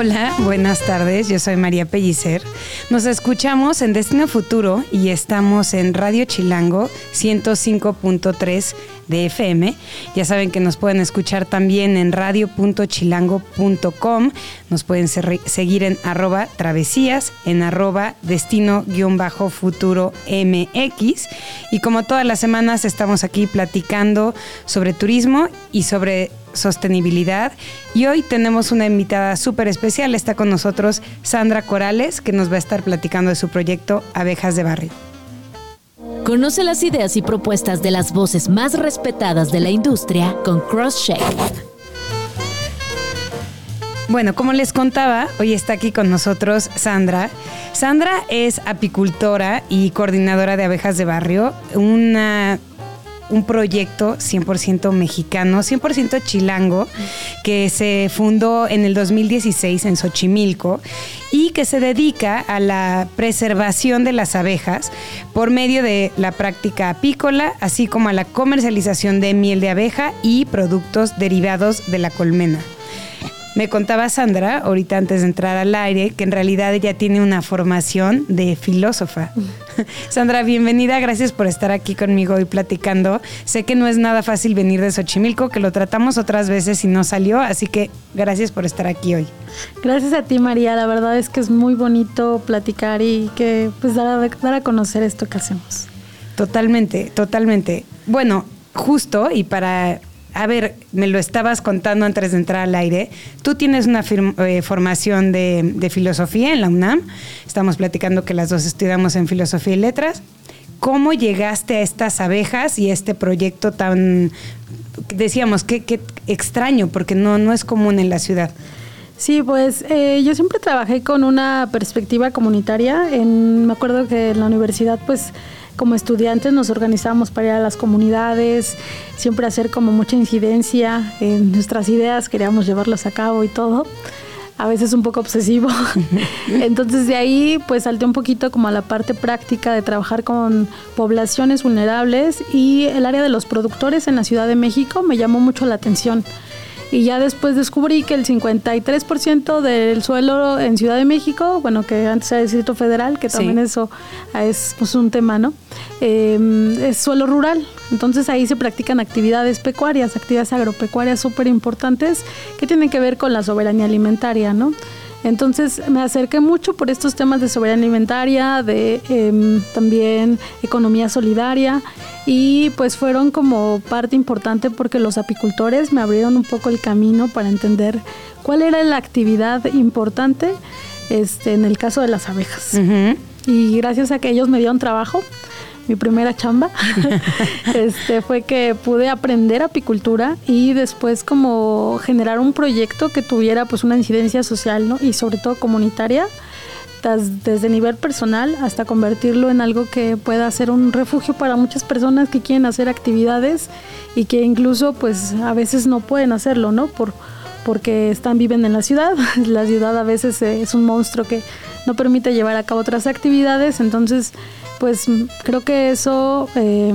Hola, buenas tardes, yo soy María Pellicer. Nos escuchamos en Destino Futuro y estamos en Radio Chilango 105.3 de FM. Ya saben que nos pueden escuchar también en radio.chilango.com. Nos pueden seguir en arroba travesías, en arroba destino-futuro MX. Y como todas las semanas estamos aquí platicando sobre turismo y sobre sostenibilidad. Y hoy tenemos una invitada súper especial. Está con nosotros Sandra Corales, que nos va a estar platicando de su proyecto Abejas de Barrio. Conoce las ideas y propuestas de las voces más respetadas de la industria con CrossShake. Bueno, como les contaba, hoy está aquí con nosotros Sandra. Sandra es apicultora y coordinadora de abejas de barrio, una un proyecto 100% mexicano, 100% chilango, que se fundó en el 2016 en Xochimilco y que se dedica a la preservación de las abejas por medio de la práctica apícola, así como a la comercialización de miel de abeja y productos derivados de la colmena. Me contaba Sandra, ahorita antes de entrar al aire, que en realidad ella tiene una formación de filósofa. Sandra, bienvenida, gracias por estar aquí conmigo y platicando. Sé que no es nada fácil venir de Xochimilco, que lo tratamos otras veces y no salió, así que gracias por estar aquí hoy. Gracias a ti, María. La verdad es que es muy bonito platicar y que pues dar a, dar a conocer esto que hacemos. Totalmente, totalmente. Bueno, justo y para a ver, me lo estabas contando antes de entrar al aire. Tú tienes una eh, formación de, filosofía en la UNAM. Estamos platicando que las dos estudiamos en filosofía y letras. ¿Cómo llegaste a estas abejas y este proyecto tan, decíamos, qué, extraño, porque no, no es común en la ciudad? Sí, pues eh, yo siempre trabajé con una perspectiva comunitaria. Me acuerdo que en la universidad, pues como estudiantes nos organizamos para ir a las comunidades, siempre hacer como mucha incidencia en nuestras ideas, queríamos llevarlas a cabo y todo a veces un poco obsesivo. Entonces de ahí pues salté un poquito como a la parte práctica de trabajar con poblaciones vulnerables y el área de los productores en la Ciudad de México me llamó mucho la atención y ya después descubrí que el 53% del suelo en Ciudad de México, bueno, que antes era Distrito Federal, que también eso es pues, un tema, ¿no? Em, es suelo rural. Entonces ahí se practican actividades pecuarias, actividades agropecuarias súper importantes que tienen que ver con la soberanía alimentaria, ¿no? Entonces me acerqué mucho por estos temas de soberanía alimentaria, de em, también economía solidaria y pues fueron como parte importante porque los apicultores me abrieron un poco el camino para entender cuál era la actividad importante este, en el caso de las abejas. Y gracias a que ellos me dieron trabajo, mi primera chamba, este, fue que pude aprender apicultura y después como generar un proyecto que tuviera pues una incidencia social ¿no? y sobre todo comunitaria desde nivel personal hasta convertirlo en algo que pueda ser un refugio para muchas personas que quieren hacer actividades y que incluso pues a veces no pueden hacerlo, ¿no? Por, porque están viven en la ciudad. La ciudad a veces es un monstruo que no permite llevar a cabo otras actividades, entonces pues creo que eso eh,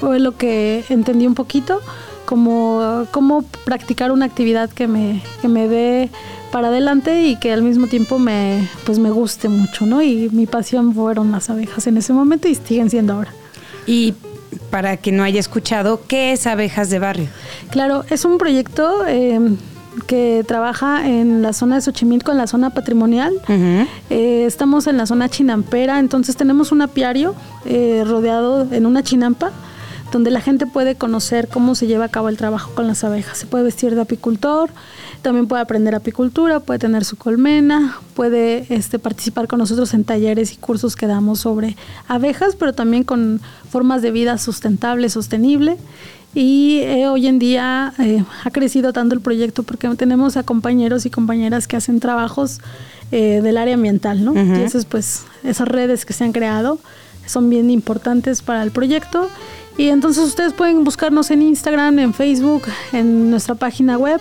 fue lo que entendí un poquito, como cómo practicar una actividad que me, que me dé para adelante y que al mismo tiempo me, pues me guste mucho, ¿no? Y mi pasión fueron las abejas en ese momento y siguen siendo ahora. Y para quien no haya escuchado, ¿qué es Abejas de Barrio? Claro, es un proyecto eh, que trabaja en la zona de Xochimilco, en la zona patrimonial. Eh, estamos en la zona chinampera, entonces tenemos un apiario eh, rodeado en una chinampa donde la gente puede conocer cómo se lleva a cabo el trabajo con las abejas. Se puede vestir de apicultor, también puede aprender apicultura, puede tener su colmena, puede este, participar con nosotros en talleres y cursos que damos sobre abejas, pero también con formas de vida sustentable, sostenible y eh, hoy en día eh, ha crecido tanto el proyecto porque tenemos a compañeros y compañeras que hacen trabajos eh, del área ambiental, ¿no? Entonces, pues esas redes que se han creado son bien importantes para el proyecto. Y entonces ustedes pueden buscarnos en Instagram, en Facebook, en nuestra página web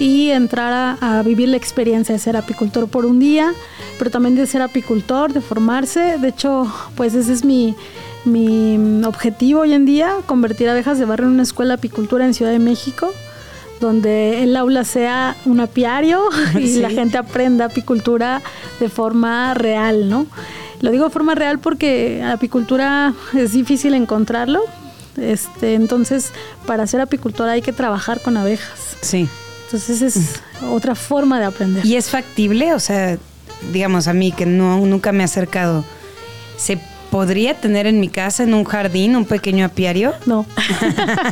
y entrar a, vivir la experiencia de ser apicultor por un día, pero también de ser apicultor, de formarse. De hecho, pues ese es mi, mi objetivo hoy en día, convertir abejas de barrio en una escuela de apicultura en Ciudad de México donde el aula sea un apiario y la gente aprenda apicultura de forma real, ¿no? Lo digo de forma real porque apicultura es difícil encontrarlo. Este, entonces, para ser apicultora hay que trabajar con abejas. Sí. Entonces es otra forma de aprender. ¿Y es factible? O sea, digamos a mí que no nunca me he acercado, ¿se ¿Podría tener en mi casa, en un jardín, un pequeño apiario? No.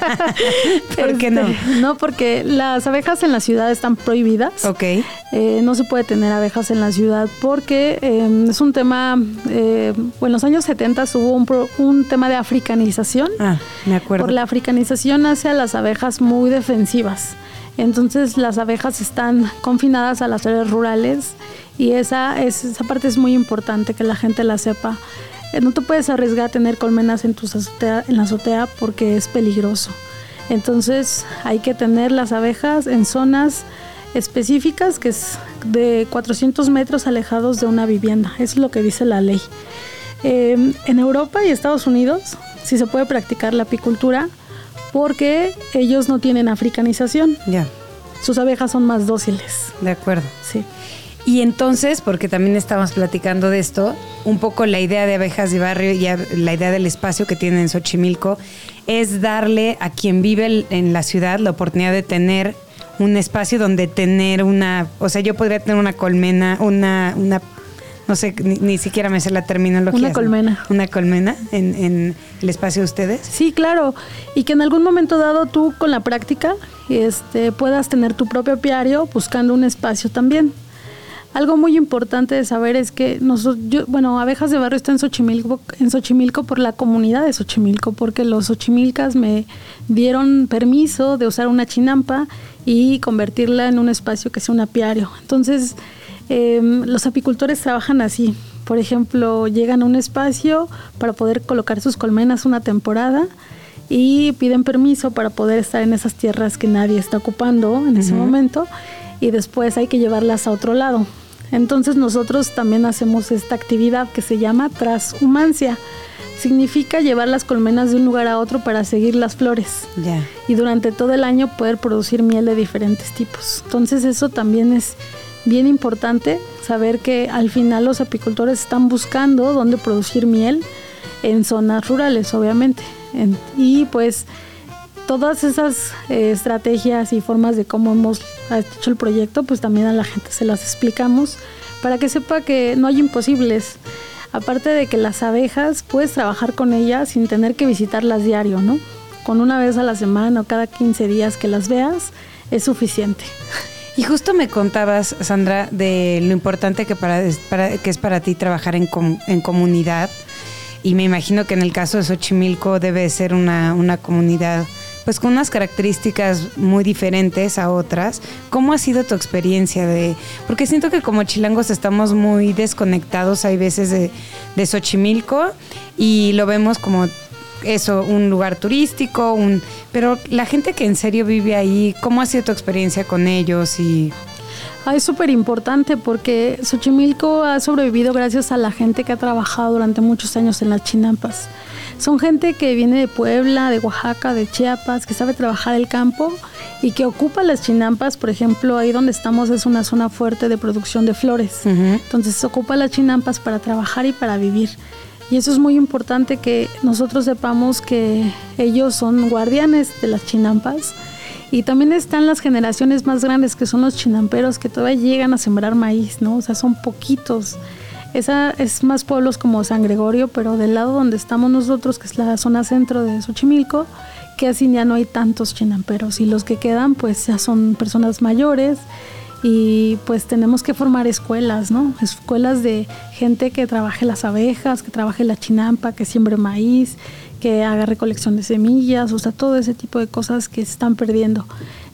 ¿Por qué no? Este, no, porque las abejas en la ciudad están prohibidas. Ok. Eh, no se puede tener abejas en la ciudad porque em, es un tema, eh, en los años 70 hubo un, un, tema de africanización. Ah, me acuerdo. Por la africanización hace a las abejas muy defensivas. Entonces las abejas están confinadas a las áreas rurales y esa, esa parte es muy importante que la gente la sepa. Eh, no te puedes arriesgar a tener colmenas en, tu azotea, en la azotea porque es peligroso. Entonces hay que tener las abejas en zonas específicas que es de 400 metros alejados de una vivienda. Eso es lo que dice la ley. Em, en Europa y Estados Unidos sí se puede practicar la apicultura porque ellos no tienen africanización. Ya. Sus abejas son más dóciles. De acuerdo. Sí. Y entonces, porque también estamos platicando de esto, un poco la idea de abejas de barrio y la idea del espacio que tienen en Xochimilco es darle a quien vive en la ciudad la oportunidad de tener un espacio donde tener una, o sea, yo podría tener una colmena, una, una no sé, ni, siquiera me sé la terminología. Una colmena. Una colmena en, en, el espacio de ustedes. Sí, claro. Y que en algún momento dado tú con la práctica este, puedas tener tu propio apiario buscando un espacio también. Algo muy importante de saber es que nosotros, yo, bueno, Abejas de Barrio está en Xochimilco, en Xochimilco por la comunidad de Xochimilco, porque los xochimilcas me dieron permiso de usar una chinampa y convertirla en un espacio que sea un apiario. Entonces, em, los apicultores trabajan así. Por ejemplo, llegan a un espacio para poder colocar sus colmenas una temporada y piden permiso para poder estar en esas tierras que nadie está ocupando en ese momento y después hay que llevarlas a otro lado. Entonces nosotros también hacemos esta actividad que se llama transhumancia. Significa llevar las colmenas de un lugar a otro para seguir las flores. Y durante todo el año poder producir miel de diferentes tipos. Entonces eso también es bien importante saber que al final los apicultores están buscando dónde producir miel en zonas rurales, obviamente. y pues todas esas eh, estrategias y formas de cómo hemos hecho el proyecto, pues también a la gente se las explicamos para que sepa que no hay imposibles. Aparte de que las abejas puedes trabajar con ellas sin tener que visitarlas diario, ¿no? Con una vez a la semana o cada 15 días que las veas es suficiente. Y justo me contabas, Sandra, de lo importante que, para, que es para ti trabajar en, en comunidad. Y me imagino que en el caso de Xochimilco debe ser una, una comunidad pues con unas características muy diferentes a otras. ¿Cómo ha sido tu experiencia de...? Porque siento que como chilangos estamos muy desconectados, hay veces de, de Xochimilco y lo vemos como eso, un lugar turístico, un, pero la gente que en serio vive ahí, ¿cómo ha sido tu experiencia con ellos? Y... Ah, es súper importante porque Xochimilco ha sobrevivido gracias a la gente que ha trabajado durante muchos años en las chinampas. Son gente que viene de Puebla, de Oaxaca, de Chiapas, que sabe trabajar el campo y que ocupa las chinampas, por ejemplo, ahí donde estamos es una zona fuerte de producción de flores. Entonces ocupa las chinampas para trabajar y para vivir. Y eso es muy importante que nosotros sepamos que ellos son guardianes de las chinampas. Y también están las generaciones más grandes que son los chinamperos que todavía llegan a sembrar maíz, ¿no? O sea, son poquitos. Esa es más pueblos como San Gregorio, pero del lado donde estamos nosotros, que es la zona centro de Xochimilco, que así ya no hay tantos chinamperos y los que quedan pues ya son personas mayores y pues tenemos que formar escuelas, ¿no? Escuelas de gente que trabaje las abejas, que trabaje la chinampa, que siembre maíz, que haga recolección de semillas, o sea, todo ese tipo de cosas que se están perdiendo.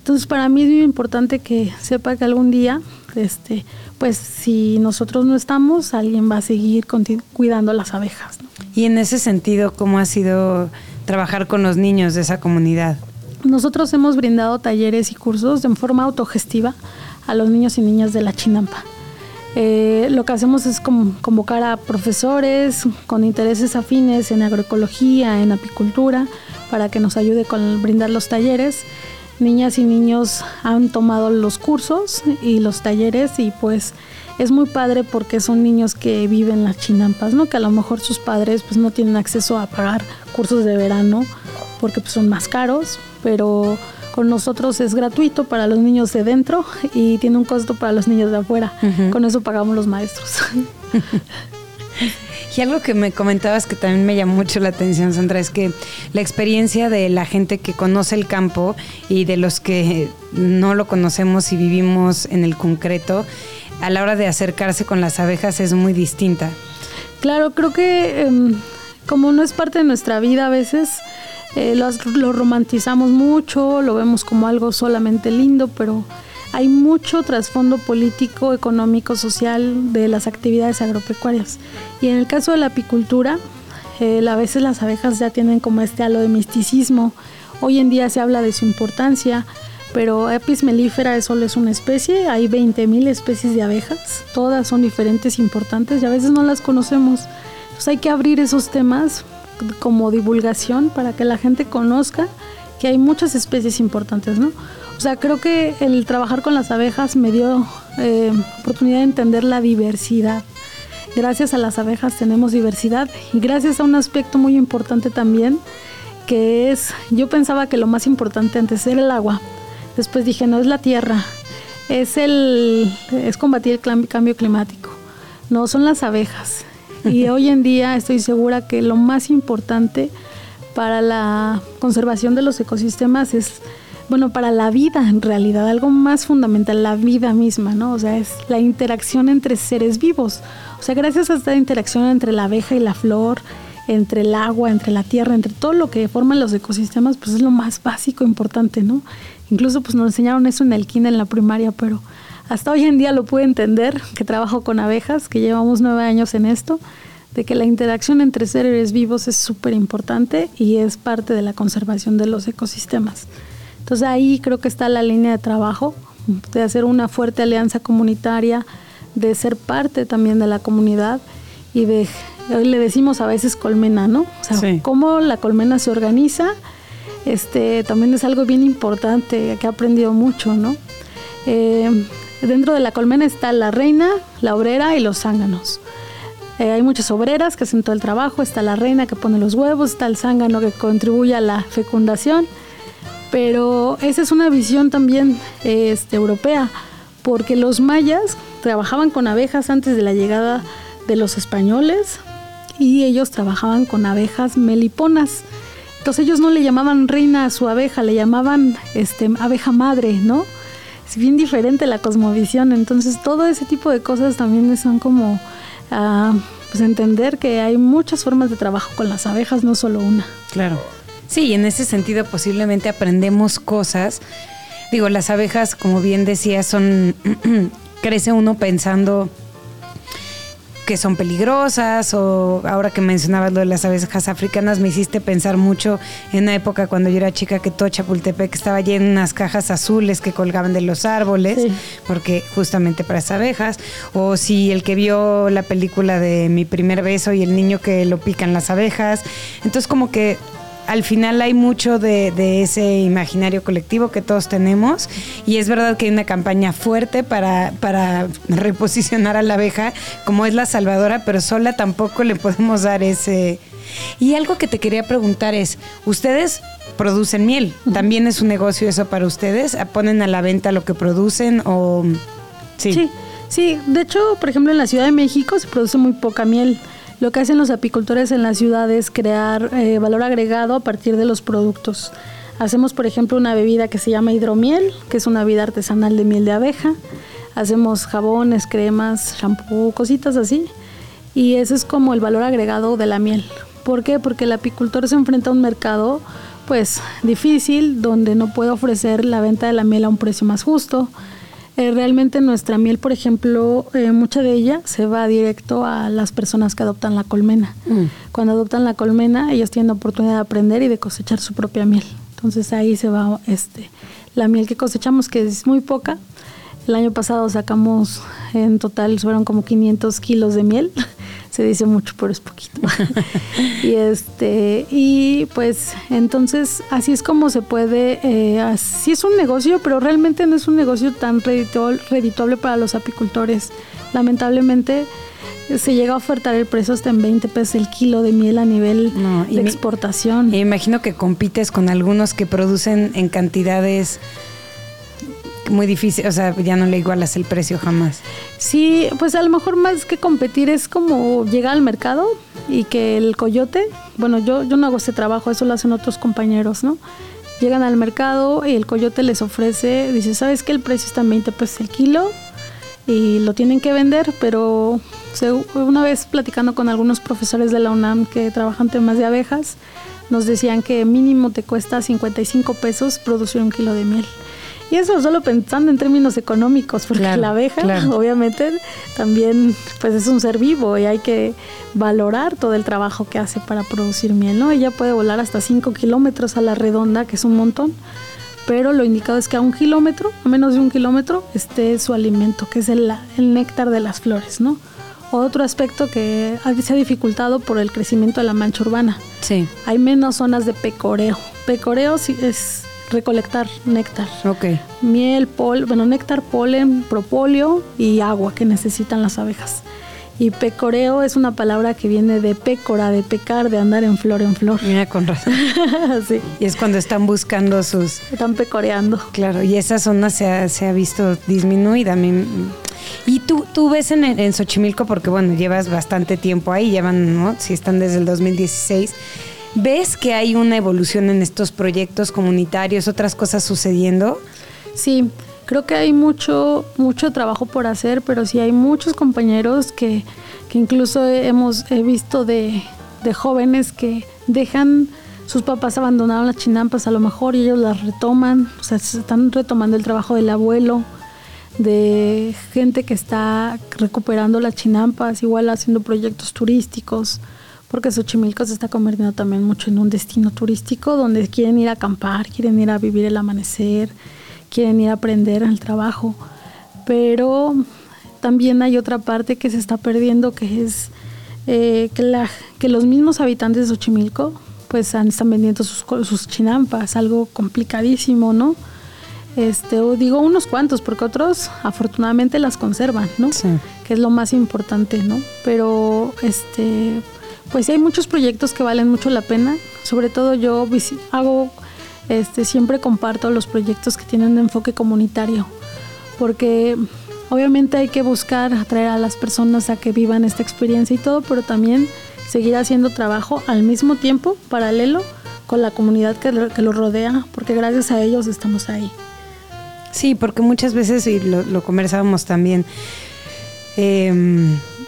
Entonces para mí es muy importante que sepa que algún día, este, pues si nosotros no estamos, alguien va a seguir cuidando las abejas. Y en ese sentido, ¿cómo ha sido trabajar con los niños de esa comunidad? Nosotros hemos brindado talleres y cursos de forma autogestiva a los niños y niñas de la Chinampa. Eh, lo que hacemos es convocar a profesores con intereses afines en agroecología, en apicultura, para que nos ayude con brindar los talleres. Niñas y niños han tomado los cursos y los talleres y pues es muy padre porque son niños que viven las chinampas, ¿no? Que a lo mejor sus padres pues no tienen acceso a pagar cursos de verano porque pues, son más caros, pero con nosotros es gratuito para los niños de dentro y tiene un costo para los niños de afuera. Con eso pagamos los maestros. Y algo que me comentabas que también me llamó mucho la atención, Sandra, es que la experiencia de la gente que conoce el campo y de los que no lo conocemos y vivimos en el concreto, a la hora de acercarse con las abejas es muy distinta. Claro, creo que em, como no es parte de nuestra vida a veces, eh, lo, romantizamos mucho, lo vemos como algo solamente lindo, pero hay mucho trasfondo político, económico, social de las actividades agropecuarias. Y en el caso de la apicultura, eh, a veces las abejas ya tienen como este halo de misticismo. Hoy en día se habla de su importancia, pero Apis mellifera solo es una especie, hay 20.000 especies de abejas, todas son diferentes, importantes y a veces no las conocemos. Entonces hay que abrir esos temas como divulgación para que la gente conozca que hay muchas especies importantes, ¿no? O sea, creo que el trabajar con las abejas me dio eh, oportunidad de entender la diversidad. Gracias a las abejas tenemos diversidad y gracias a un aspecto muy importante también, que es, yo pensaba que lo más importante antes era el agua, después dije, no es la tierra, es, el, es combatir el cambio climático, no son las abejas, y hoy en día estoy segura que lo más importante para la conservación de los ecosistemas es, bueno, para la vida en realidad, algo más fundamental, la vida misma, ¿no? O sea, es la interacción entre seres vivos. O sea, gracias a esta interacción entre la abeja y la flor, entre el agua, entre la tierra, entre todo lo que forman los ecosistemas, pues es lo más básico, importante, ¿no? Incluso pues nos enseñaron eso en el kinder, en la primaria, pero hasta hoy en día lo pude entender, que trabajo con abejas, que llevamos nueve años en esto, de que la interacción entre seres vivos es súper importante y es parte de la conservación de los ecosistemas. Entonces ahí creo que está la línea de trabajo, de hacer una fuerte alianza comunitaria, de ser parte también de la comunidad y de, hoy le decimos a veces colmena, ¿no? O sea, cómo la colmena se organiza, este, también es algo bien importante que he aprendido mucho, ¿no? Eh, Dentro de la colmena está la reina, la obrera y los zánganos. Eh, hay muchas obreras que hacen todo el trabajo, está la reina que pone los huevos, está el zángano que contribuye a la fecundación, pero esa es una visión también este, europea, porque los mayas trabajaban con abejas antes de la llegada de los españoles y ellos trabajaban con abejas meliponas. Entonces ellos no le llamaban reina a su abeja, le llamaban este, abeja madre, ¿no? es bien diferente la cosmovisión. Entonces todo ese tipo de cosas también son como ah, pues entender que hay muchas formas de trabajo con las abejas, no solo una. Claro. Sí, y en ese sentido posiblemente aprendemos cosas. Digo, las abejas, como bien decía, son crece uno pensando que son peligrosas o ahora que mencionabas lo de las abejas africanas me hiciste pensar mucho en una época cuando yo era chica que todo Chapultepec estaba lleno de unas cajas azules que colgaban de los árboles porque justamente para esas abejas. O si el que vio la película de mi primer beso y el niño que lo pican las abejas. Entonces como que al final hay mucho de, ese imaginario colectivo que todos tenemos y es verdad que hay una campaña fuerte para, para reposicionar a la abeja como es la salvadora, pero sola tampoco le podemos dar ese... Y algo que te quería preguntar es, ustedes producen miel, ¿también es un negocio eso para ustedes? ¿Ponen a la venta lo que producen o...? Sí. sí. Sí, de hecho, por ejemplo, en la Ciudad de México se produce muy poca miel. Lo que hacen los apicultores en la ciudad es crear eh, valor agregado a partir de los productos. Hacemos, por ejemplo, una bebida que se llama hidromiel, que es una bebida artesanal de miel de abeja. Hacemos jabones, cremas, shampoo, cositas así. Y ese es como el valor agregado de la miel. ¿Por qué? Porque el apicultor se enfrenta a un mercado pues difícil, donde no puedo ofrecer la venta de la miel a un precio más justo. Eh, realmente nuestra miel, por ejemplo, eh, mucha de ella se va directo a las personas que adoptan la colmena. Mm. Cuando adoptan la colmena, ellos tienen la oportunidad de aprender y de cosechar su propia miel. Entonces ahí se va este, la miel que cosechamos, que es muy poca. El año pasado sacamos en total, fueron como 500 kilos de miel se dice mucho, pero es poquito. y este, y pues entonces así es como se puede, eh, así es un negocio, pero realmente no es un negocio tan redituable para los apicultores. Lamentablemente se llega a ofertar el precio hasta en 20 pesos el kilo de miel a nivel de exportación. Y imagino que compites con algunos que producen en cantidades muy difícil, o sea, ya no le igualas el precio jamás. Sí, pues a lo mejor más que competir es como llegar al mercado y que el coyote, bueno, yo, yo no hago ese trabajo, eso lo hacen otros compañeros, ¿no? Llegan al mercado y el coyote les ofrece, dice, ¿sabes qué? El precio está en 20 pesos el kilo y lo tienen que vender, pero una vez platicando con algunos profesores de la UNAM que trabajan temas de abejas, nos decían que mínimo te cuesta 55 pesos producir un kilo de miel. Y eso solo pensando en términos económicos, porque la abeja obviamente también pues es un ser vivo y hay que valorar todo el trabajo que hace para producir miel, ¿no? Ella puede volar hasta 5 kilómetros a la redonda, que es un montón, pero lo indicado es que a un kilómetro, a menos de un kilómetro, esté su alimento, que es el, el néctar de las flores, ¿no? Otro aspecto que se ha dificultado por el crecimiento de la mancha urbana. Sí. Hay menos zonas de pecoreo. Pecoreo es recolectar néctar. Ok. Miel, polen, bueno, néctar, polen, propóleo y agua que necesitan las abejas. Y pecoreo es una palabra que viene de pécora, de pecar, de andar en flor en flor. Mira, con razón. sí. Y es cuando están buscando sus... Están pecoreando. Claro, y esa zona se ha, se ha visto disminuida. Y tú, tú ves en, en Xochimilco, porque bueno, llevas bastante tiempo ahí, llevan, ¿no? Si están desde el 2016 ¿Ves que hay una evolución en estos proyectos comunitarios, otras cosas sucediendo? Sí, creo que hay mucho, mucho trabajo por hacer, pero sí hay muchos compañeros que, incluso hemos visto de, jóvenes que dejan sus papás abandonaron las chinampas a lo mejor y ellos las retoman, o sea, se están retomando el trabajo del abuelo, de gente que está recuperando las chinampas, igual haciendo proyectos turísticos porque Xochimilco se está convirtiendo también mucho en un destino turístico donde quieren ir a acampar, quieren ir a vivir el amanecer, quieren ir a aprender el trabajo. Pero también hay otra parte que se está perdiendo, que es eh, que, la, que los mismos habitantes de Xochimilco pues están vendiendo sus, sus chinampas, algo complicadísimo, ¿no? Este, o digo unos cuantos, porque otros afortunadamente las conservan, ¿no? Sí. Que es lo más importante, ¿no? Pero este, pues hay muchos proyectos que valen mucho la pena. Sobre todo yo hago, este, siempre comparto los proyectos que tienen un enfoque comunitario, porque obviamente hay que buscar atraer a las personas a que vivan esta experiencia y todo, pero también seguir haciendo trabajo al mismo tiempo, paralelo, con la comunidad que lo, que lo rodea, porque gracias a ellos estamos ahí. Sí, porque muchas veces, y lo, lo conversábamos también, eh,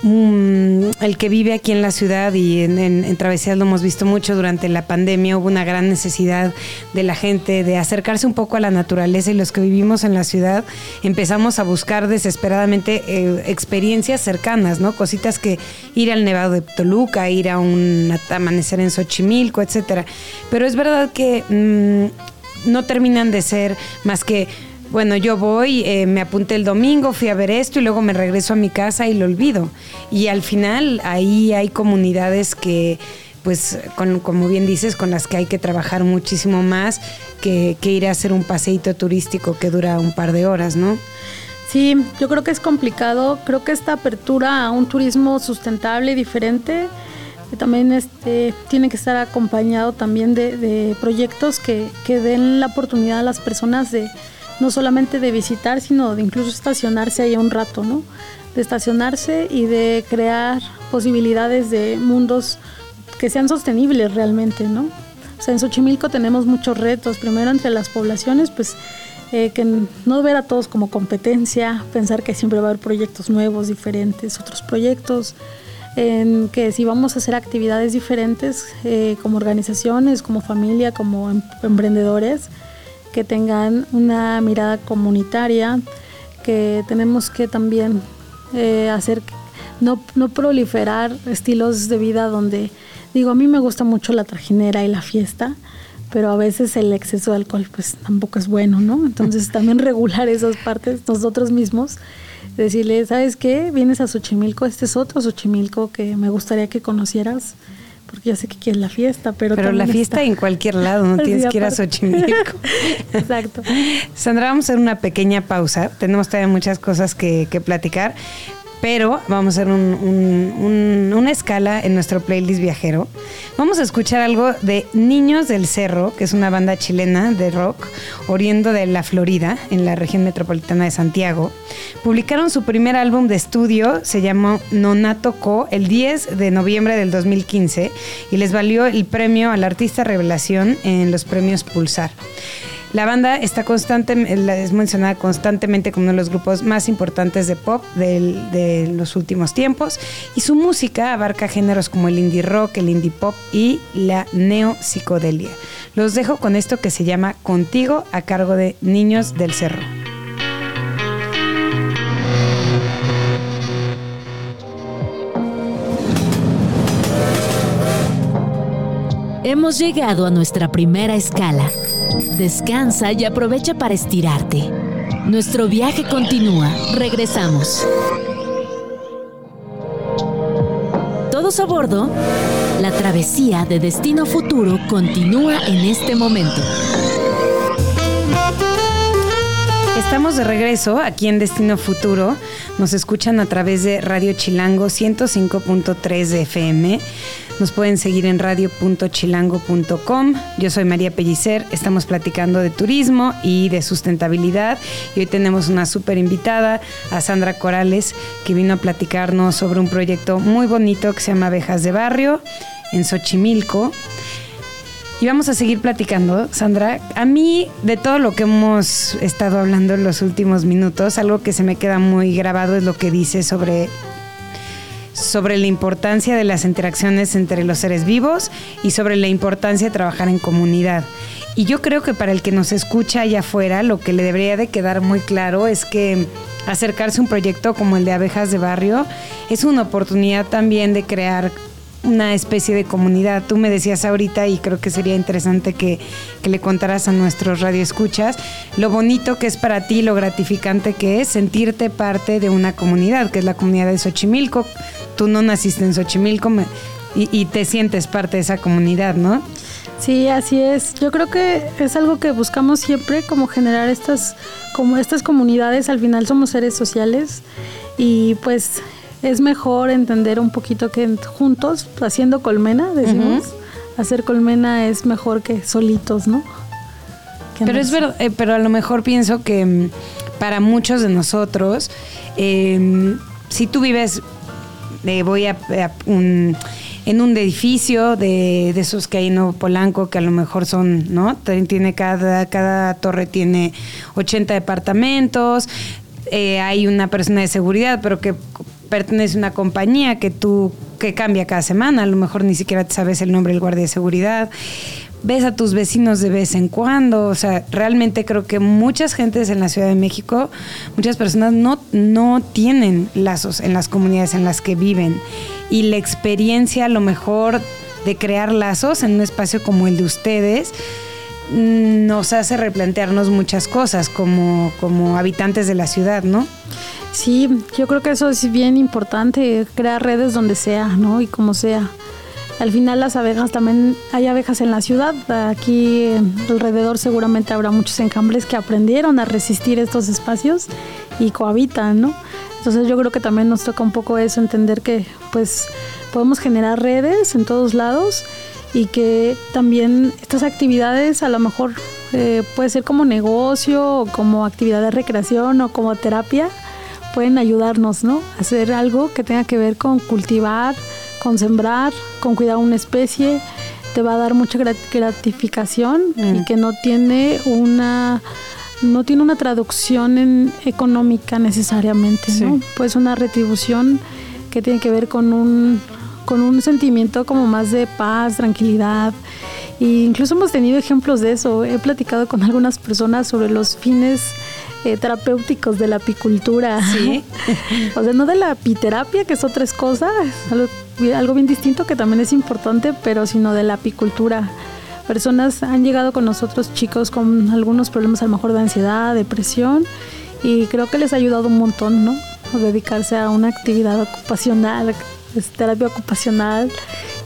el que vive aquí en la ciudad y en, Travesías lo hemos visto mucho durante la pandemia, hubo una gran necesidad de la gente de acercarse un poco a la naturaleza y los que vivimos en la ciudad empezamos a buscar desesperadamente eh, experiencias cercanas, ¿no? Cositas que ir al Nevado de Toluca, ir a un amanecer en Xochimilco, etcétera. Pero es verdad que mm, no terminan de ser más que bueno, yo voy, eh, me apunté el domingo, fui a ver esto y luego me regreso a mi casa y lo olvido. Y al final ahí hay comunidades que, pues, con, como bien dices, con las que hay que trabajar muchísimo más que, que ir a hacer un paseíto turístico que dura un par de horas, ¿no? Sí, yo creo que es complicado. Creo que esta apertura a un turismo sustentable y diferente también este, tiene que estar acompañado también de, de proyectos que, que den la oportunidad a las personas de no solamente de visitar, sino de incluso estacionarse ahí un rato, ¿no? De estacionarse y de crear posibilidades de mundos que sean sostenibles realmente, ¿no? O sea, en Xochimilco tenemos muchos retos. Primero, entre las poblaciones, pues eh, que no ver a todos como competencia, pensar que siempre va a haber proyectos nuevos, diferentes, otros proyectos. en que si vamos a hacer actividades diferentes eh, como organizaciones, como familia, como em, emprendedores, que tengan una mirada comunitaria, que tenemos que también eh, hacer, no, no proliferar estilos de vida donde, digo, a mí me gusta mucho la trajinera y la fiesta, pero a veces el exceso de alcohol pues tampoco es bueno, ¿no? Entonces también regular esas partes nosotros mismos, decirle, ¿sabes qué? Vienes a Xochimilco, este es otro Xochimilco que me gustaría que conocieras, porque ya sé que quieres la fiesta, pero... Pero la fiesta en cualquier lado, no tienes que ir a Xochimilco. Exacto. Sandra, vamos a hacer una pequeña pausa, tenemos todavía muchas cosas que, que platicar, pero vamos a hacer una escala en nuestro playlist viajero. Vamos a escuchar algo de Niños del Cerro, que es una banda chilena de rock oriendo de la Florida, en la región metropolitana de Santiago. Publicaron su primer álbum de estudio, se llamó Nonato Co, el 10 de noviembre del 2015 y les valió el premio al artista revelación en los premios Pulsar. La banda está es mencionada constantemente como uno de los grupos más importantes de pop de los últimos tiempos y su música abarca géneros como el indie rock, el indie pop y la neopsicodelia. Los dejo con esto que se llama Contigo a cargo de Niños del Cerro. Hemos llegado a nuestra primera escala. Descansa y aprovecha para estirarte. Nuestro viaje continúa. Regresamos. Todos a bordo. La travesía de Destino Futuro continúa en este momento. Estamos de regreso aquí en Destino Futuro. Nos escuchan a través de Radio Chilango 105.3 de FM. Nos pueden seguir en radio.chilango.com. Yo soy María Pellicer. Estamos platicando de turismo y de sustentabilidad. Y hoy tenemos una súper invitada, a Sandra Corales, que vino a platicarnos sobre un proyecto muy bonito que se llama Abejas de Barrio en Xochimilco. Y vamos a seguir platicando, Sandra. A mí, de todo lo que hemos estado hablando en los últimos minutos, algo que se me queda muy grabado es lo que dice sobre sobre la importancia de las interacciones entre los seres vivos y sobre la importancia de trabajar en comunidad. Y yo creo que para el que nos escucha allá afuera, lo que le debería de quedar muy claro es que acercarse a un proyecto como el de Abejas de Barrio es una oportunidad también de crear una especie de comunidad. Tú me decías ahorita y creo que sería interesante que, que, le contaras a nuestros radioescuchas lo bonito que es para ti, lo gratificante que es sentirte parte de una comunidad, que es la comunidad de Xochimilco, tú no naciste en Xochimilco y, te sientes parte de esa comunidad, ¿no? Sí, así es. Yo creo que es algo que buscamos siempre, como generar estas, como estas comunidades. Al final somos seres sociales y pues es mejor entender un poquito que juntos, haciendo colmena, decimos, hacer colmena es mejor que solitos, ¿no? pero es verdad, eh, pero a lo mejor pienso que mm, para muchos de nosotros, em, si tú vives voy a, un, en un edificio de, esos que hay en Nuevo Polanco, que a lo mejor son, ¿no? Tiene cada, cada torre tiene 80 departamentos, eh, hay una persona de seguridad, pero que pertenece a una compañía que tú, que cambia cada semana, a lo mejor ni siquiera sabes el nombre del guardia de seguridad ves a tus vecinos de vez en cuando, o sea, realmente creo que muchas gentes en la Ciudad de México, muchas personas no, no tienen lazos en las comunidades en las que viven y la experiencia a lo mejor de crear lazos en un espacio como el de ustedes mm, nos hace replantearnos muchas cosas como, como habitantes de la ciudad, ¿no? Sí, yo creo que eso es bien importante, crear redes donde sea, ¿no? Y como sea. Al final las abejas también, hay abejas en la ciudad, aquí alrededor seguramente habrá muchos enjambres que aprendieron a resistir estos espacios y cohabitan, ¿no? Entonces yo creo que también nos toca un poco eso, entender que pues podemos generar redes en todos lados y que también estas actividades a lo mejor eh, puede ser como negocio o como actividad de recreación o como terapia, pueden ayudarnos, ¿no? Hacer algo que tenga que ver con cultivar, con sembrar, con cuidar una especie, te va a dar mucha gratificación y mm. que no tiene una no tiene una traducción en económica necesariamente, ¿no? Pues una retribución que tiene que ver con un, con un sentimiento como más de paz, tranquilidad. E incluso hemos tenido ejemplos de eso. He platicado con algunas personas sobre los fines eh, terapéuticos de la apicultura. Sí. o sea, no de la apiterapia, que es otra cosa, algo, algo bien distinto que también es importante, pero sino de la apicultura personas han llegado con nosotros, chicos con algunos problemas a lo mejor de ansiedad, depresión, y creo que les ha ayudado un montón, ¿no? dedicarse a una actividad ocupacional, terapia ocupacional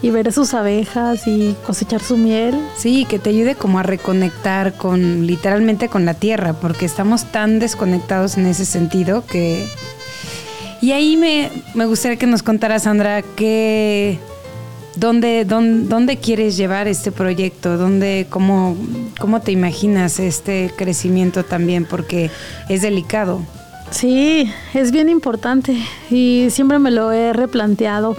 y ver sus abejas y cosechar su miel. Sí, que te ayude como a reconectar con literalmente con la tierra, porque estamos tan desconectados en ese sentido que... Y ahí me, me gustaría que nos contara Sandra qué ¿Dónde, dónde, quieres llevar este proyecto? ¿Dónde, cómo, ¿Cómo te imaginas este crecimiento también? Porque es delicado. Sí, es bien importante y siempre me lo he replanteado.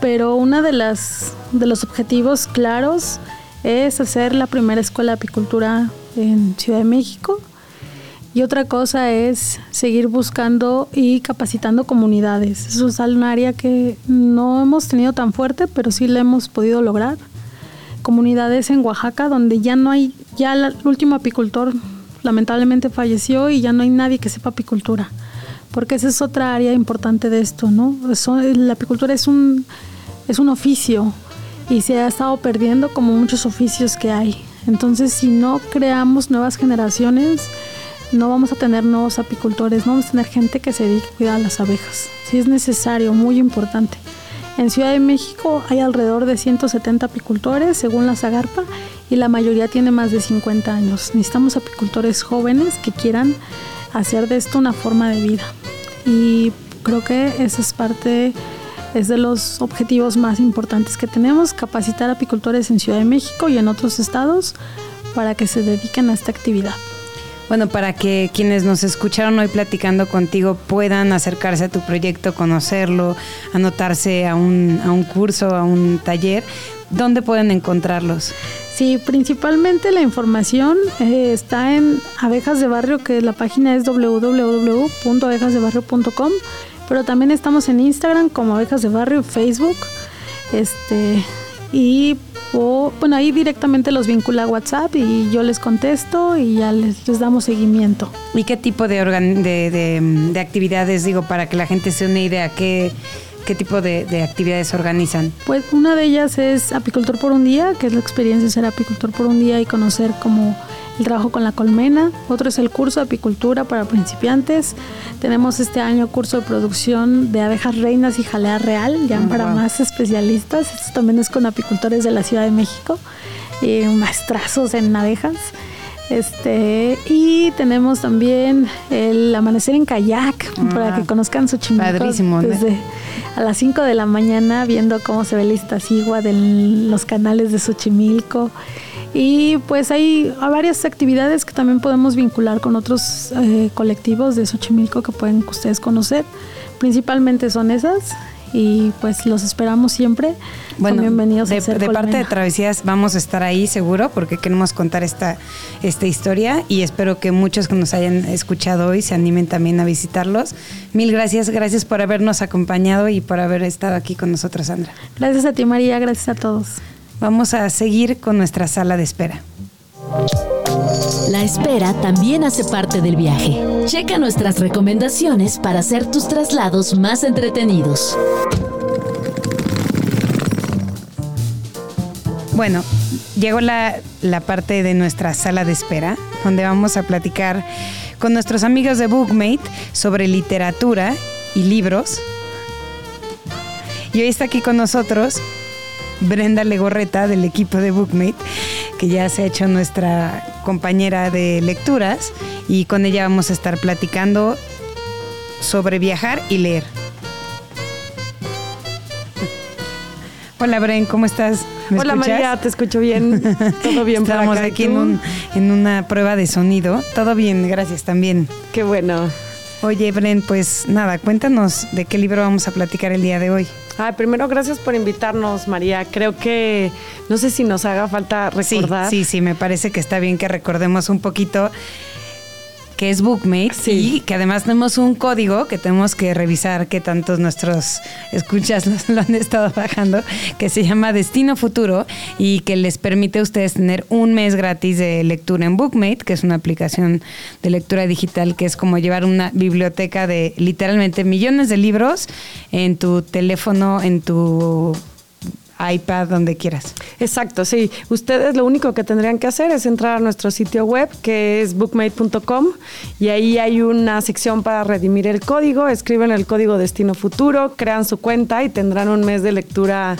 Pero uno de, las, de los objetivos claros es hacer la primera escuela de apicultura en Ciudad de México y otra cosa es seguir buscando y capacitando comunidades. Eso es un área que no hemos tenido tan fuerte, pero sí la hemos podido lograr. Comunidades en Oaxaca donde ya no hay, ya el último apicultor lamentablemente falleció y ya no hay nadie que sepa apicultura. Porque esa es otra área importante de esto, ¿no? la apicultura es un, es un oficio y se ha estado perdiendo como muchos oficios que hay. Entonces, si no creamos nuevas generaciones, no vamos a tener nuevos apicultores, no vamos a tener gente que se dedique a cuidar las abejas. Si es necesario, muy importante. En Ciudad de México hay alrededor de 170 apicultores, según la Zagarpa, y la mayoría tiene más de 50 años. Necesitamos apicultores jóvenes que quieran hacer de esto una forma de vida. Y creo que esa es parte, es de los objetivos más importantes que tenemos, capacitar apicultores en Ciudad de México y en otros estados para que se dediquen a esta actividad. Bueno, para que quienes nos escucharon hoy platicando contigo puedan acercarse a tu proyecto, conocerlo, anotarse a un, a un curso, a un taller, ¿dónde pueden encontrarlos? Sí, principalmente la información eh, está en Abejas de Barrio, que la página es www.abejasdebarrio.com, pero también estamos en Instagram como Abejas de Barrio, Facebook, este, y o bueno, ahí directamente los vincula a WhatsApp y yo les contesto y ya les, damos seguimiento. ¿Y qué tipo de, de, actividades, digo, para que la gente se une idea, qué, qué tipo de, de, actividades organizan? Pues una de ellas es Apicultor por un día, que es la experiencia de ser apicultor por un día y conocer cómo el trabajo con la colmena, otro es el curso de apicultura para principiantes. Tenemos este año curso de producción de abejas reinas y jalea real, ya ah, para más especialistas. Esto también es con apicultores de la Ciudad de México, y maestrazos en abejas. Este, y tenemos también el amanecer en kayak para que ah, conozcan su Padrísimo, desde a las 5 de la mañana viendo cómo se ve la iztaccigua de los canales de Xochimilco. Y pues hay, varias actividades que también podemos vincular con otros eh, colectivos de Xochimilco que pueden ustedes conocer. Principalmente son esas y pues los esperamos siempre. Bueno, bienvenidos de, a de parte de Travesías vamos a estar ahí seguro porque queremos contar esta, esta historia y espero que muchos que nos hayan escuchado hoy se animen también a visitarlos. Mil gracias, gracias por habernos acompañado y por haber estado aquí con nosotros, Sandra. Gracias a ti, María, gracias a todos. Vamos a seguir con nuestra sala de espera. La espera también hace parte del viaje. Checa nuestras recomendaciones para hacer tus traslados más entretenidos. Bueno, llegó la, la, parte de nuestra sala de espera, donde vamos a platicar con nuestros amigos de Bookmate sobre literatura y libros. Y hoy está aquí con nosotros Brenda Legorreta del equipo de Bookmate, que ya se ha hecho nuestra compañera de lecturas y con ella vamos a estar platicando sobre viajar y leer. Hola Bren, ¿cómo estás? Hola María, te escucho bien. Todo bien Estamos aquí en, en una prueba de sonido. Todo bien, gracias también. Qué bueno. Oye, Bren, pues nada, cuéntanos de qué libro vamos a platicar el día de hoy. Ay, primero, gracias por invitarnos, María. Creo que no sé si nos haga falta recordar. Sí, sí, sí, me parece que está bien que recordemos un poquito que es Bookmate y que además tenemos un código que tenemos que revisar que tantos nuestros escuchas lo han estado bajando, que se llama Destino Futuro y que les permite a ustedes tener un mes gratis de lectura en Bookmate, que es una aplicación de lectura digital que es como llevar una biblioteca de literalmente millones de libros en tu teléfono, en tu iPad, donde quieras. Exacto, sí. Ustedes lo único que tendrían que hacer es entrar a nuestro sitio web que es bookmate.com y ahí hay una sección para redimir el código, escriben el código Destino Futuro, crean su cuenta y tendrán un mes de lectura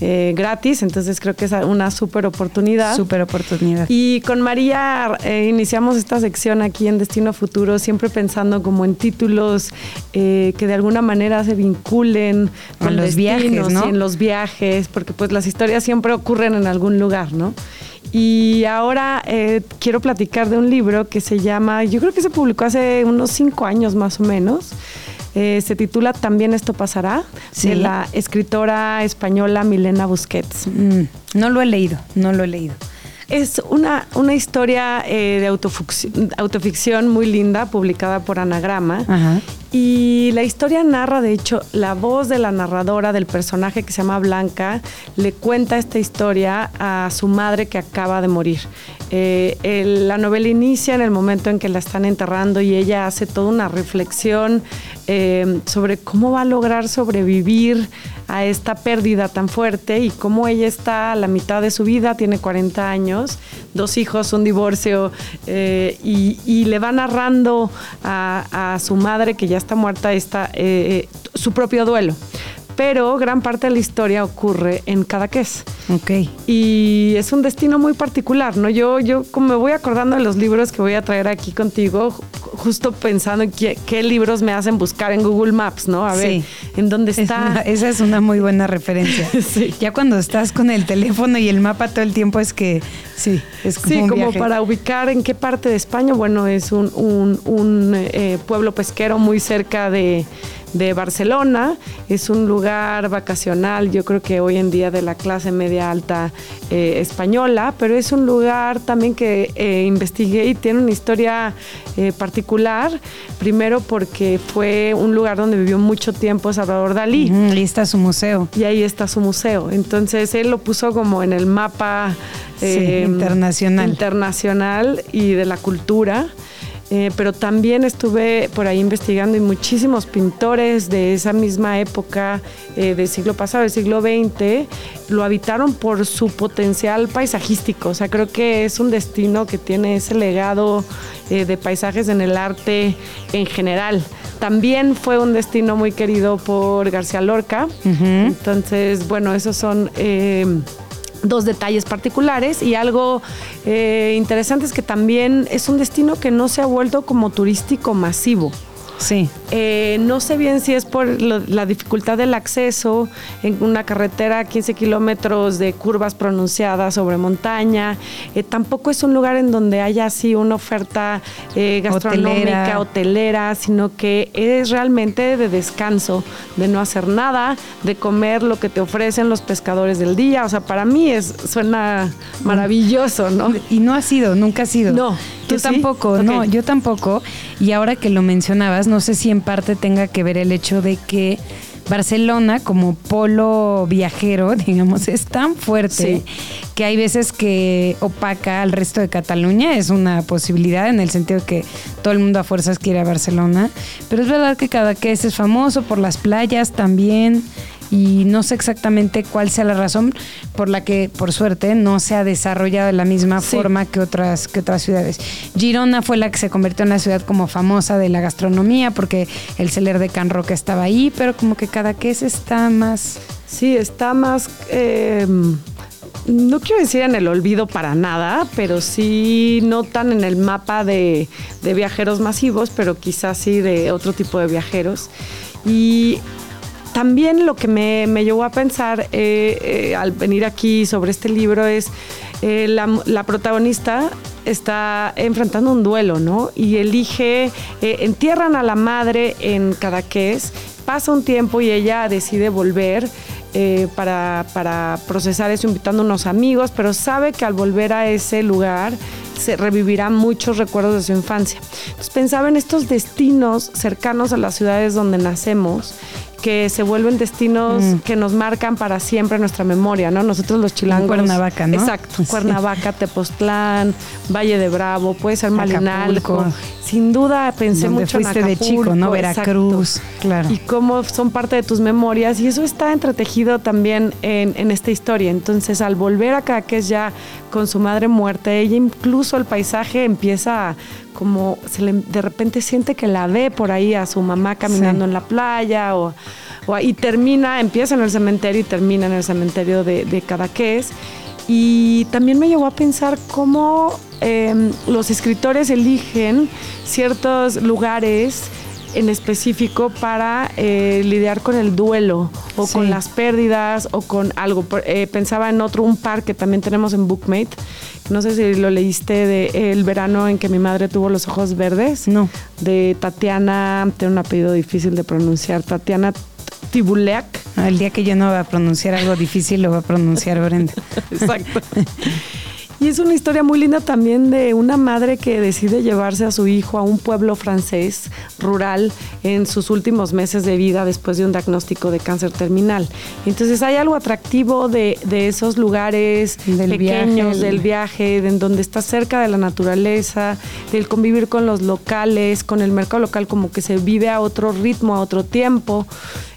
eh, gratis, entonces creo que es una súper oportunidad. Súper oportunidad. Y con María eh, iniciamos esta sección aquí en Destino Futuro, siempre pensando como en títulos eh, que de alguna manera se vinculen con los viajes, ¿no? Y en los viajes, porque pues las historias siempre ocurren en algún lugar, ¿no? Y ahora quiero platicar de un libro que se llama, yo creo que se publicó hace unos cinco años más o menos, eh, se titula También esto pasará, de la escritora española Milena Busquets. Mm, no lo he leído, no lo he leído. Es una, una historia eh, de autoficción, muy linda, publicada por Anagrama. Y la historia narra, de hecho, la voz de la narradora del personaje que se llama Blanca le cuenta esta historia a su madre que acaba de morir. Eh, la novela inicia en el momento en que la están enterrando y ella hace toda una reflexión eh, sobre cómo va a lograr sobrevivir a esta pérdida tan fuerte y cómo ella está a la mitad de su vida, tiene 40 años, dos hijos, un divorcio, eh, y, le va narrando a, su madre que ya está muerta esta, eh, su propio duelo pero gran parte de la historia ocurre en Cadaqués. Ok. Y es un destino muy particular, ¿no? Yo, yo como me voy acordando de los libros que voy a traer aquí contigo, justo pensando en qué, libros me hacen buscar en Google Maps, ¿no? A ver, ¿en dónde está? esa es una muy buena referencia. sí. Ya cuando estás con el teléfono y el mapa todo el tiempo es que, sí, es como Sí, como para ubicar en qué parte de España, bueno, es un, un, eh, pueblo pesquero muy cerca de de Barcelona. Es un lugar vacacional, yo creo que hoy en día de la clase media alta eh, española, pero es un lugar también que eh, investigué y tiene una historia eh, particular. Primero porque fue un lugar donde vivió mucho tiempo Salvador Dalí. ahí está su museo. Y ahí está su museo. Entonces él lo puso como en el mapa internacional. internacional y de la cultura. Eh, pero también estuve por ahí investigando y muchísimos pintores de esa misma época eh, del siglo pasado, del siglo XX, lo habitaron por su potencial paisajístico. O sea, creo que es un destino que tiene ese legado eh, de paisajes en el arte en general. También fue un destino muy querido por García Lorca. Entonces, bueno, esos son dos detalles particulares y algo eh, interesante es que también es un destino que no se ha vuelto como turístico masivo. Sí. Eh, no sé bien si es por la dificultad del acceso en una carretera a 15 kilómetros de curvas pronunciadas sobre montaña. Eh, tampoco es un lugar en donde haya así una oferta eh, gastronómica, hotelera. sino que es realmente de descanso, de no hacer nada, de comer lo que te ofrecen los pescadores del día. O sea, para mí es, suena maravilloso, ¿no? Y no ha sido, nunca ha sido. No. Yo tampoco, no, yo tampoco. Y ahora que lo mencionabas, no sé si en parte tenga que ver el hecho de que Barcelona como polo viajero, digamos, es tan fuerte que hay veces que opaca al resto de Cataluña. Es una posibilidad en el sentido de que todo el mundo a fuerzas quiere a Barcelona. Pero es verdad que cada que es famoso por las playas también y no sé exactamente cuál sea la razón por la que, por suerte, no se ha desarrollado de la misma forma que otras, que otras ciudades. Girona fue la que se convirtió en la ciudad como famosa de la gastronomía porque el celer de Can Roque estaba ahí, pero como que cada es está más... Sí, está más... Eh, no quiero decir en el olvido para nada, pero sí no tan en el mapa de, de viajeros masivos, pero quizás sí de otro tipo de viajeros. Y también lo que me, llevó a pensar eh, eh, al venir aquí sobre este libro es eh, la, protagonista está enfrentando un duelo, ¿no? Y elige, entierran a la madre en Cadaqués, pasa un tiempo y ella decide volver para, procesar eso invitando a unos amigos, pero sabe que al volver a ese lugar se revivirán muchos recuerdos de su infancia. Entonces pensaba en estos destinos cercanos a las ciudades donde nacemos que se vuelven destinos mm. que nos marcan para siempre nuestra memoria, ¿no? Nosotros los chilangos. Cuernavaca, ¿no? Exacto. Cuernavaca, Tepoztlán, Valle de Bravo, puede ser Malinalco. Sin duda pensé mucho fuiste en Acapulco, de chico, ¿no? Veracruz, claro. Y cómo son parte de tus memorias. Y eso está entretejido también en, esta historia. Entonces, al volver acá, que es ya con su madre muerta, ella incluso el paisaje empieza como se le, de repente siente que la ve por ahí a su mamá caminando en la playa o, y termina, empieza en el cementerio y termina en el cementerio de, de Cadaqués. Y también me llevó a pensar cómo em, los escritores eligen ciertos lugares en específico para eh, lidiar con el duelo o con las pérdidas o con algo. Eh, pensaba en otro, un par que también tenemos en Bookmate. No sé si lo leíste de El verano en que mi madre tuvo los ojos verdes. No. De Tatiana, tiene un apellido difícil de pronunciar, Tatiana Tibuleak. Ah, el día que yo no va a pronunciar algo difícil, lo va a pronunciar Brenda. Exacto. Y es una historia muy linda también de una madre que decide llevarse a su hijo a un pueblo francés rural en sus últimos meses de vida después de un diagnóstico de cáncer terminal. Entonces hay algo atractivo de, esos lugares pequeños del viaje, en donde está cerca de la naturaleza, del convivir con los locales, con el mercado local como que se vive a otro ritmo, a otro tiempo.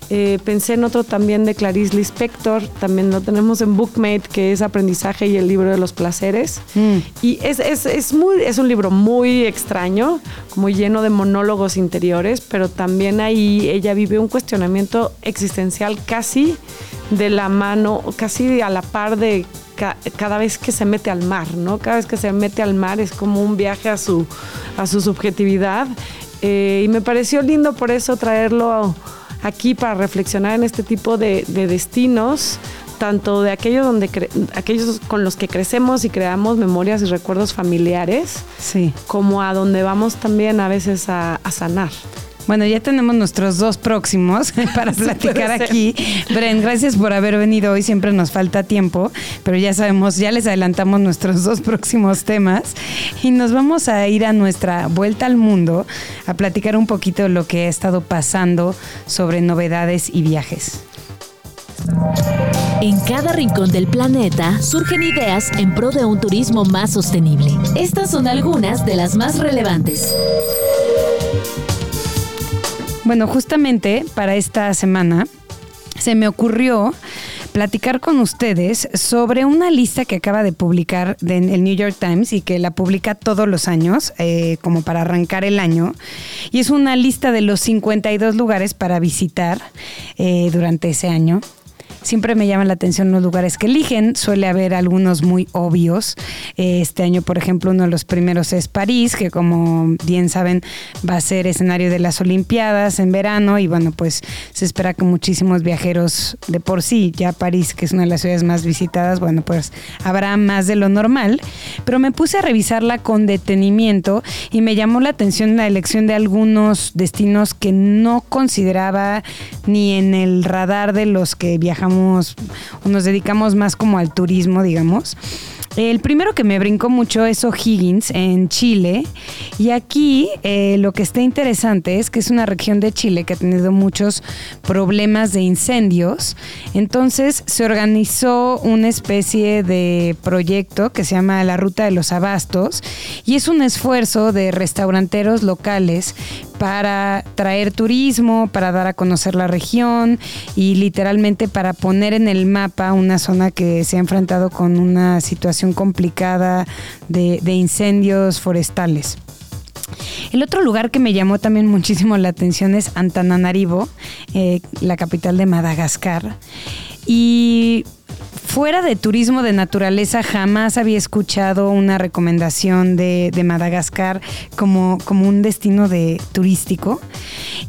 Eh, pensé en otro también de Clarice Lispector, también lo tenemos en Bookmate, que es Aprendizaje y el libro de los placeres. Mm. Y es, es, es, muy, es un libro muy extraño, como lleno de monólogos interiores, pero también ahí ella vive un cuestionamiento existencial casi de la mano, casi a la par de cada vez que se mete al mar, ¿no? Cada vez que se mete al mar es como un viaje a su, a su subjetividad. Eh, y me pareció lindo por eso traerlo a aquí para reflexionar en este tipo de, destinos tanto de aquellos donde aquellos con los que crecemos y creamos memorias y recuerdos familiares, sí. como a donde vamos también a veces a sanar. Bueno, ya tenemos nuestros dos próximos para platicar aquí. Bren, gracias por haber venido hoy. Siempre nos falta tiempo, pero ya sabemos, ya les adelantamos nuestros dos próximos temas y nos vamos a ir a nuestra vuelta al mundo a platicar un poquito de lo que ha estado pasando sobre novedades y viajes. En cada rincón del planeta surgen ideas en pro de un turismo más sostenible. Estas son algunas de las más relevantes. Bueno, justamente para esta semana se me ocurrió platicar con ustedes sobre una lista que acaba de publicar en el New York Times y que la publica todos los años, eh, como para arrancar el año. Y es una lista de los 52 lugares para visitar eh, durante ese año siempre me llaman la atención los lugares que eligen. Suele haber algunos muy obvios. Este año, por ejemplo, uno de los primeros es París, que como bien saben va a ser escenario de las Olimpiadas en verano y bueno, pues se espera que muchísimos viajeros de por sí, ya París, que es una de las ciudades más visitadas, bueno, pues habrá más de lo normal. Pero me puse a revisarla con detenimiento y me llamó la atención la elección de algunos destinos que no consideraba ni en el radar de los que viajamos o nos dedicamos más como al turismo, digamos. El primero que me brincó mucho es O'Higgins en Chile. Y aquí eh, lo que está interesante es que es una región de Chile que ha tenido muchos problemas de incendios. Entonces se organizó una especie de proyecto que se llama la Ruta de los Abastos. Y es un esfuerzo de restauranteros locales para traer turismo, para dar a conocer la región y literalmente para poner en el mapa una zona que se ha enfrentado con una situación complicada de, incendios forestales. El otro lugar que me llamó también muchísimo la atención es Antananarivo, eh, la capital de Madagascar. Y fuera de turismo de naturaleza jamás había escuchado una recomendación de, Madagascar como, como un destino de turístico.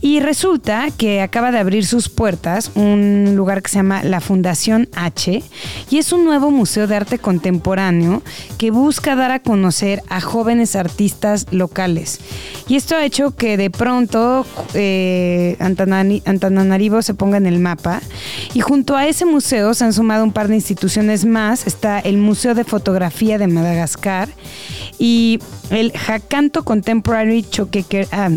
Y resulta que acaba de abrir sus puertas un lugar que se llama la Fundación H y es un nuevo museo de arte contemporáneo que busca dar a conocer a jóvenes artistas locales. Y esto ha hecho que de pronto eh, Antananarivo se ponga en el mapa y junto a ese museo se han sumado un par de instituciones más. Está el Museo de Fotografía de Madagascar y el Jacanto Contemporary Choquequer. Ah,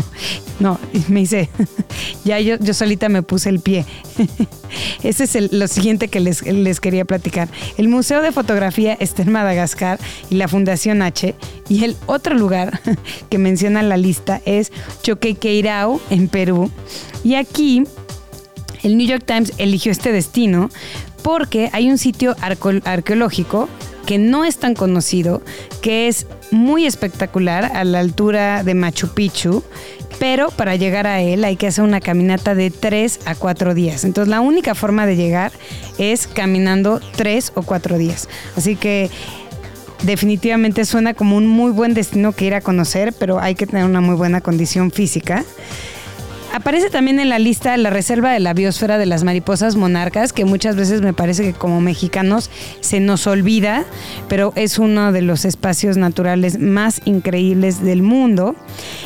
no, me hice. ya yo, yo solita me puse el pie. Ese es lo siguiente que les, les quería platicar. El Museo de Fotografía está en Madagascar y la Fundación H. Y el otro lugar que menciona la lista es Choquequeirao, en Perú. Y aquí el New York Times eligió este destino porque hay un sitio arqueológico que no es tan conocido, que es muy espectacular a la altura de Machu Picchu, pero para llegar a él hay que hacer una caminata de 3 a 4 días. Entonces la única forma de llegar es caminando 3 o 4 días. Así que definitivamente suena como un muy buen destino que ir a conocer, pero hay que tener una muy buena condición física. Aparece también en la lista la reserva de la biosfera de las mariposas monarcas, que muchas veces me parece que como mexicanos se nos olvida, pero es uno de los espacios naturales más increíbles del mundo.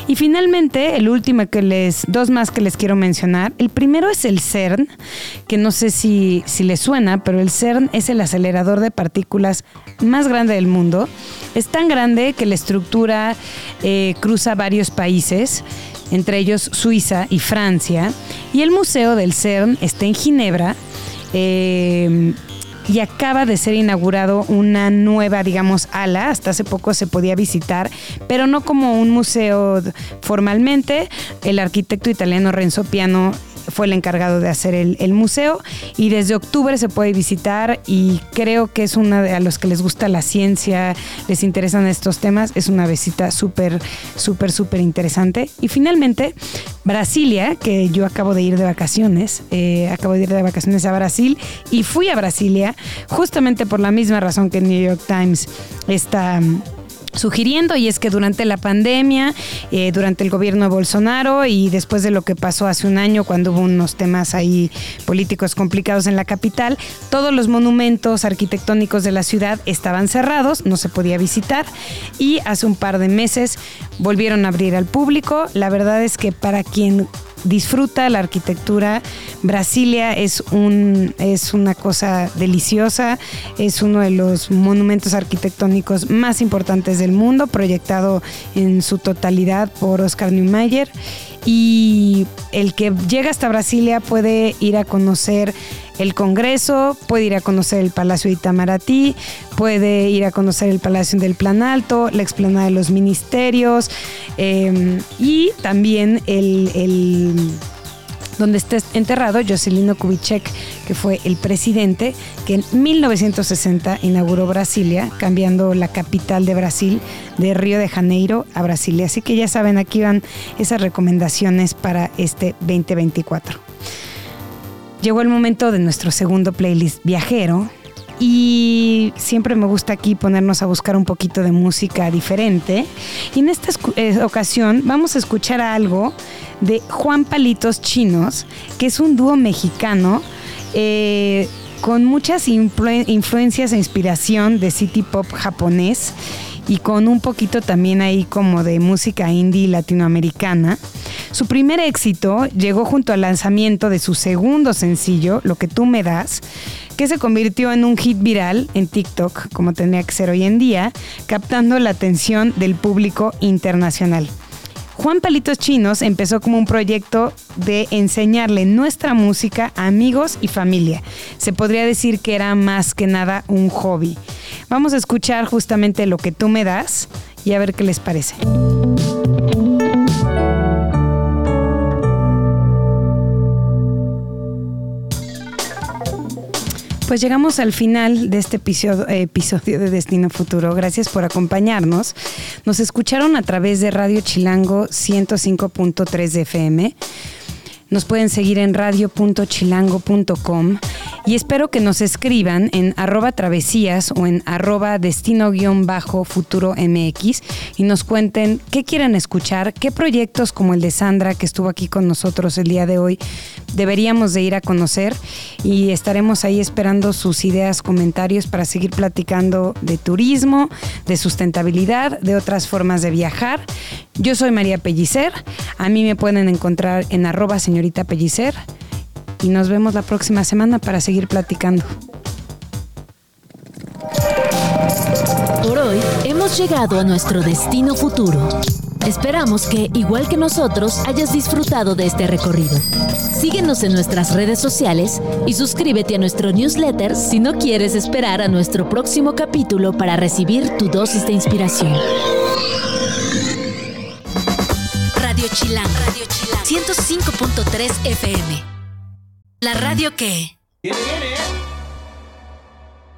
Y finalmente, el último que les, dos más que les quiero mencionar. El primero es el CERN, que no sé si, si les suena, pero el CERN es el acelerador de partículas más grande del mundo. Es tan grande que la estructura eh, cruza varios países entre ellos Suiza y Francia. Y el Museo del CERN está en Ginebra. Eh, y acaba de ser inaugurado una nueva, digamos, ala. Hasta hace poco se podía visitar, pero no como un museo formalmente. El arquitecto italiano Renzo Piano fue el encargado de hacer el, museo y desde octubre se puede visitar y creo que es una de a los que les gusta la ciencia, les interesan estos temas, es una visita súper, súper, súper interesante. Y finalmente, Brasilia, que yo acabo de ir de vacaciones, eh, acabo de ir de vacaciones a Brasil y fui a Brasilia justamente por la misma razón que el New York Times está sugiriendo y es que durante la pandemia, eh, durante el gobierno de Bolsonaro y después de lo que pasó hace un año cuando hubo unos temas ahí políticos complicados en la capital, todos los monumentos arquitectónicos de la ciudad estaban cerrados, no se podía visitar y hace un par de meses volvieron a abrir al público. La verdad es que para quien disfruta la arquitectura. Brasilia es, un, es una cosa deliciosa, es uno de los monumentos arquitectónicos más importantes del mundo, proyectado en su totalidad por Oscar Niemeyer. Y el que llega hasta Brasilia puede ir a conocer el Congreso, puede ir a conocer el Palacio de Itamaraty, puede ir a conocer el Palacio del Plan Alto, la explanada de los ministerios em, y también el, donde está enterrado Jocelino Kubitschek, que fue el presidente que en 1960 inauguró Brasilia, cambiando la capital de Brasil de Río de Janeiro a Brasilia. Así que ya saben, aquí van esas recomendaciones para este 2024. Llegó el momento de nuestro segundo playlist viajero y siempre me gusta aquí ponernos a buscar un poquito de música diferente. Y en esta eh, ocasión vamos a escuchar algo de Juan Palitos Chinos, que es un dúo mexicano eh, con muchas influencias e inspiración de city pop japonés y con un poquito también ahí como de música indie latinoamericana. Su primer éxito llegó junto al lanzamiento de su segundo sencillo, Lo que tú me das, que se convirtió en un hit viral en TikTok, como tenía que ser hoy en día, captando la atención del público internacional. Juan Palitos Chinos empezó como un proyecto de enseñarle nuestra música a amigos y familia. Se podría decir que era más que nada un hobby. Vamos a escuchar justamente lo que tú me das y a ver qué les parece. Pues llegamos al final de este episodio, de Destino Futuro. Gracias por acompañarnos. Nos escucharon a través de Radio Chilango 105.3 de FM. Nos pueden seguir en radio.chilango.com y espero que nos escriban en arroba travesías o en arroba destino-futuro MX y nos cuenten qué quieren escuchar, qué proyectos como el de Sandra que estuvo aquí con nosotros el día de hoy deberíamos de ir a conocer. Y estaremos ahí esperando sus ideas, comentarios para seguir platicando de turismo, de sustentabilidad, de otras formas de viajar. Yo soy María Pellicer, a mí me pueden encontrar en arroba señorita Pellicer y nos vemos la próxima semana para seguir platicando. Por hoy hemos llegado a nuestro destino futuro. Esperamos que, igual que nosotros, hayas disfrutado de este recorrido. Síguenos en nuestras redes sociales y suscríbete a nuestro newsletter si no quieres esperar a nuestro próximo capítulo para recibir tu dosis de inspiración. Radio Chilán, Radio Chilán, 105.3 FM. La radio que...